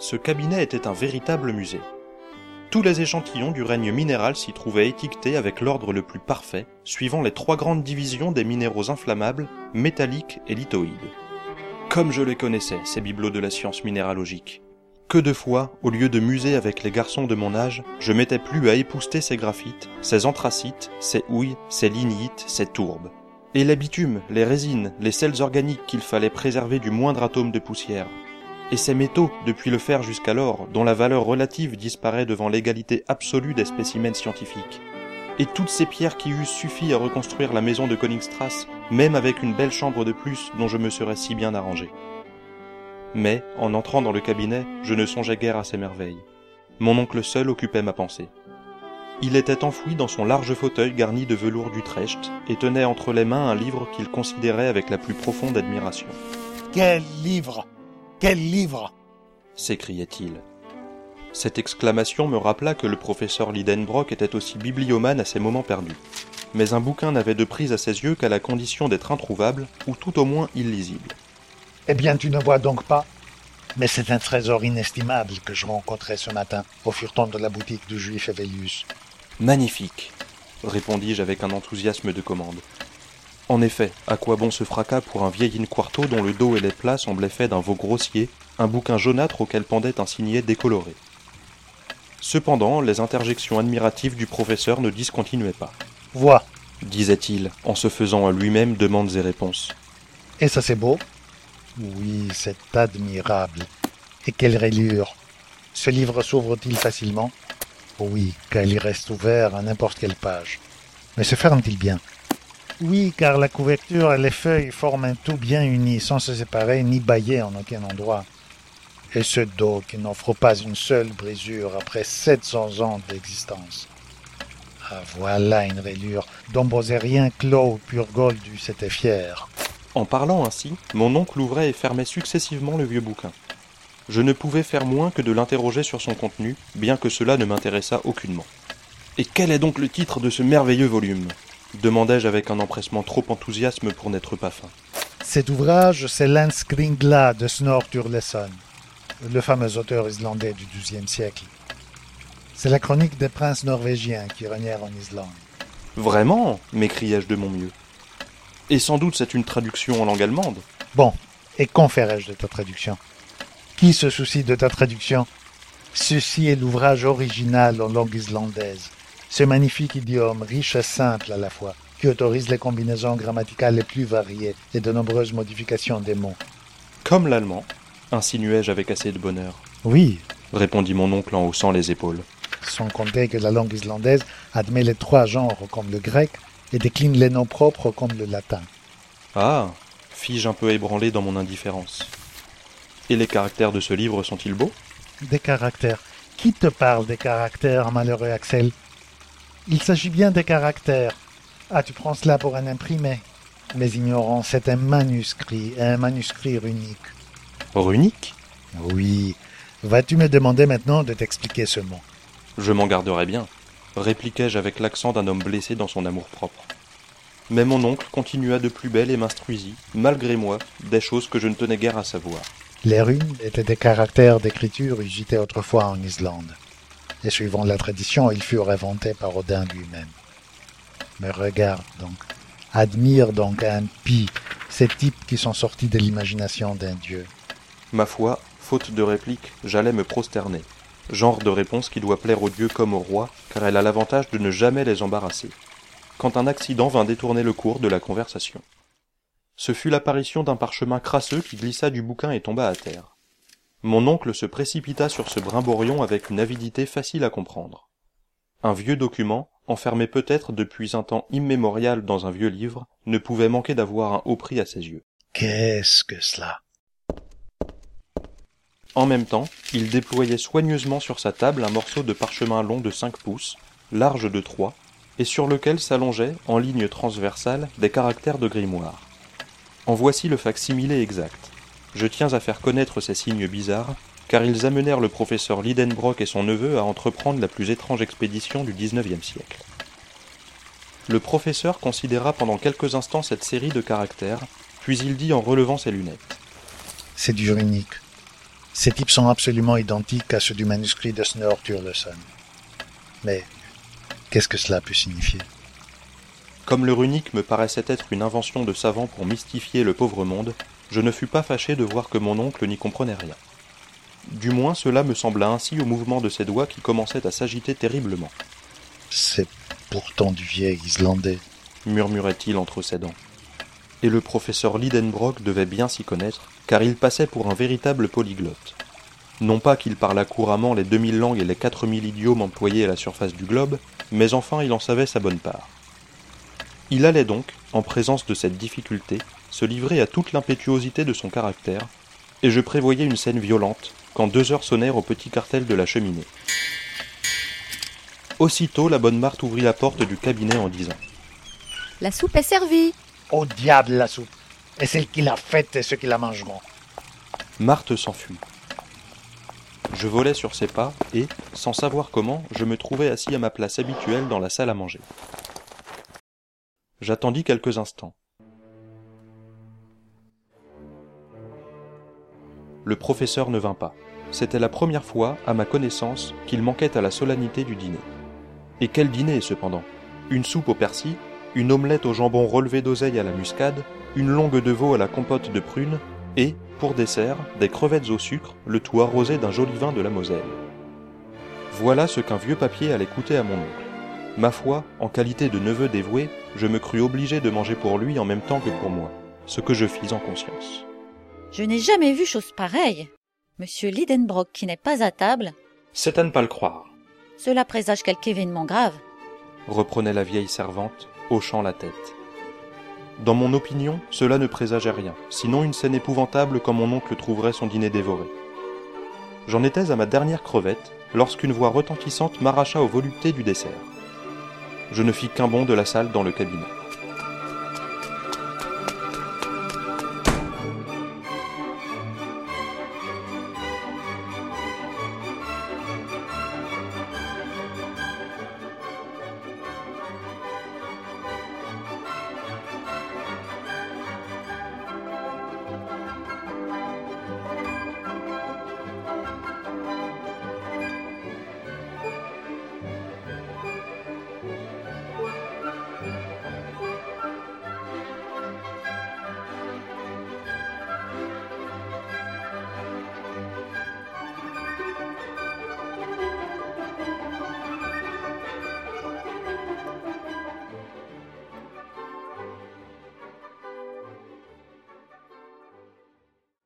Ce cabinet était un véritable musée. Tous les échantillons du règne minéral s'y trouvaient étiquetés avec l'ordre le plus parfait, suivant les trois grandes divisions des minéraux inflammables, métalliques et lithoïdes. Comme je les connaissais, ces bibelots de la science minéralogique. Que de fois, au lieu de muser avec les garçons de mon âge, je m'étais plus à épousseter ces graphites, ces anthracites, ces houilles, ces lignites, ces tourbes. Et les bitumes, les résines, les sels organiques qu'il fallait préserver du moindre atome de poussière. Et ces métaux, depuis le fer jusqu'à l'or, dont la valeur relative disparaît devant l'égalité absolue des spécimens scientifiques. Et toutes ces pierres qui eussent suffi à reconstruire la maison de Königstrasse, même avec une belle chambre de plus dont je me serais si bien arrangé. Mais, en entrant dans le cabinet, je ne songeais guère à ces merveilles. Mon oncle seul occupait ma pensée. Il était enfoui dans son large fauteuil garni de velours d'Utrecht et tenait entre les mains un livre qu'il considérait avec la plus profonde admiration. Quel livre? Quel livre s'écriait-il. Cette exclamation me rappela que le professeur Lidenbrock était aussi bibliomane à ses moments perdus. Mais un bouquin n'avait de prise à ses yeux qu'à la condition d'être introuvable, ou tout au moins illisible. Eh bien, tu ne vois donc pas? Mais c'est un trésor inestimable que je rencontrai ce matin au furton de la boutique du juif Evelius. Magnifique, répondis-je avec un enthousiasme de commande. En effet, à quoi bon ce fracas pour un vieil in-quarto dont le dos et les plats semblaient faits d'un veau grossier, un bouquin jaunâtre auquel pendait un signet décoloré. Cependant, les interjections admiratives du professeur ne discontinuaient pas. Vois, disait-il, en se faisant à lui-même demandes et réponses. Et ça c'est beau Oui, c'est admirable. Et quelle rayure Ce livre s'ouvre-t-il facilement? Oui, car il reste ouvert à n'importe quelle page. Mais se ferme-t-il bien? Oui, car la couverture et les feuilles forment un tout bien uni, sans se séparer ni bailler en aucun endroit. Et ce dos qui n'offre pas une seule brisure après 700 ans d'existence. Ah, voilà une rayure dont Bosérien Claude Purgold s'était fier. En parlant ainsi, mon oncle ouvrait et fermait successivement le vieux bouquin. Je ne pouvais faire moins que de l'interroger sur son contenu, bien que cela ne m'intéressât aucunement. Et quel est donc le titre de ce merveilleux volume? Demandai-je avec un empressement trop enthousiasme pour n'être pas fin. Cet ouvrage, c'est l'Inskringla de Snorre Sturleson, le fameux auteur islandais du XIIe siècle. C'est la chronique des princes norvégiens qui régnèrent en Islande. Vraiment m'écriai-je de mon mieux. Et sans doute c'est une traduction en langue allemande. Bon, et qu'en ferais-je de ta traduction? Qui se soucie de ta traduction? Ceci est l'ouvrage original en langue islandaise. Ce magnifique idiome, riche et simple à la fois, qui autorise les combinaisons grammaticales les plus variées et de nombreuses modifications des mots. Comme l'allemand, insinuai-je avec assez de bonheur. Oui, répondit mon oncle en haussant les épaules. Sans compter que la langue islandaise admet les trois genres comme le grec et décline les noms propres comme le latin. Ah fis-je un peu ébranlé dans mon indifférence. Et les caractères de ce livre sont-ils beaux? Des caractères. Qui te parle des caractères, malheureux Axel? Il s'agit bien des caractères. Ah, tu prends cela pour un imprimé. Mais ignorant, c'est un manuscrit, un manuscrit runique. Runique? Oui. Vas-tu me demander maintenant de t'expliquer ce mot? Je m'en garderai bien, répliquai-je avec l'accent d'un homme blessé dans son amour-propre. Mais mon oncle continua de plus belle et m'instruisit, malgré moi, des choses que je ne tenais guère à savoir. Les runes étaient des caractères d'écriture usités autrefois en Islande, et suivant la tradition, ils furent inventés par Odin lui-même. Mais regarde donc, admire donc un pi, ces types qui sont sortis de l'imagination d'un dieu. Ma foi, faute de réplique, j'allais me prosterner. Genre de réponse qui doit plaire aux dieux comme aux rois, car elle a l'avantage de ne jamais les embarrasser. Quand un accident vint détourner le cours de la conversation. Ce fut l'apparition d'un parchemin crasseux qui glissa du bouquin et tomba à terre. Mon oncle se précipita sur ce brimborion avec une avidité facile à comprendre. Un vieux document, enfermé peut-être depuis un temps immémorial dans un vieux livre, ne pouvait manquer d'avoir un haut prix à ses yeux. Qu'est-ce que cela? En même temps, il déployait soigneusement sur sa table un morceau de parchemin long de cinq pouces, large de trois, et sur lequel s'allongeaient, en ligne transversale, des caractères de grimoire. En voici le facsimilé exact. Je tiens à faire connaître ces signes bizarres, car ils amenèrent le professeur Lidenbrock et son neveu à entreprendre la plus étrange expédition du XIXe siècle. Le professeur considéra pendant quelques instants cette série de caractères, puis il dit en relevant ses lunettes. C'est du runique. Ces types sont absolument identiques à ceux du manuscrit de Snorre Turleson. Mais qu'est-ce que cela peut signifier? Comme le runique me paraissait être une invention de savants pour mystifier le pauvre monde, je ne fus pas fâché de voir que mon oncle n'y comprenait rien. Du moins cela me sembla ainsi au mouvement de ses doigts qui commençaient à s'agiter terriblement. C'est pourtant du vieil islandais, murmurait-il entre ses dents. Et le professeur Lidenbrock devait bien s'y connaître, car il passait pour un véritable polyglotte. Non pas qu'il parlât couramment les deux mille langues et les quatre mille idiomes employés à la surface du globe, mais enfin il en savait sa bonne part. Il allait donc, en présence de cette difficulté, se livrer à toute l'impétuosité de son caractère, et je prévoyais une scène violente quand deux heures sonnèrent au petit cartel de la cheminée. Aussitôt, la bonne Marthe ouvrit la porte du cabinet en disant La soupe est servie. Au diable la soupe Et celle qui l'a faite et ceux qui la mangeront. Marthe s'enfuit. Je volais sur ses pas et, sans savoir comment, je me trouvai assis à ma place habituelle dans la salle à manger. J'attendis quelques instants. Le professeur ne vint pas. C'était la première fois, à ma connaissance, qu'il manquait à la solennité du dîner. Et quel dîner, cependant? Une soupe au persil, une omelette au jambon relevé d'oseille à la muscade, une longue de veau à la compote de prunes, et, pour dessert, des crevettes au sucre, le tout arrosé d'un joli vin de la Moselle. Voilà ce qu'un vieux papier allait coûter à mon oncle. Ma foi, en qualité de neveu dévoué, je me crus obligé de manger pour lui en même temps que pour moi, ce que je fis en conscience. Je n'ai jamais vu chose pareille. Monsieur Lidenbrock qui n'est pas à table. C'est à ne pas le croire. Cela présage quelque événement grave. Reprenait la vieille servante, hochant la tête. Dans mon opinion, cela ne présageait rien, sinon une scène épouvantable quand mon oncle trouverait son dîner dévoré. J'en étais à ma dernière crevette, lorsqu'une voix retentissante m'arracha aux voluptés du dessert. Je ne fis qu'un bond de la salle dans le cabinet.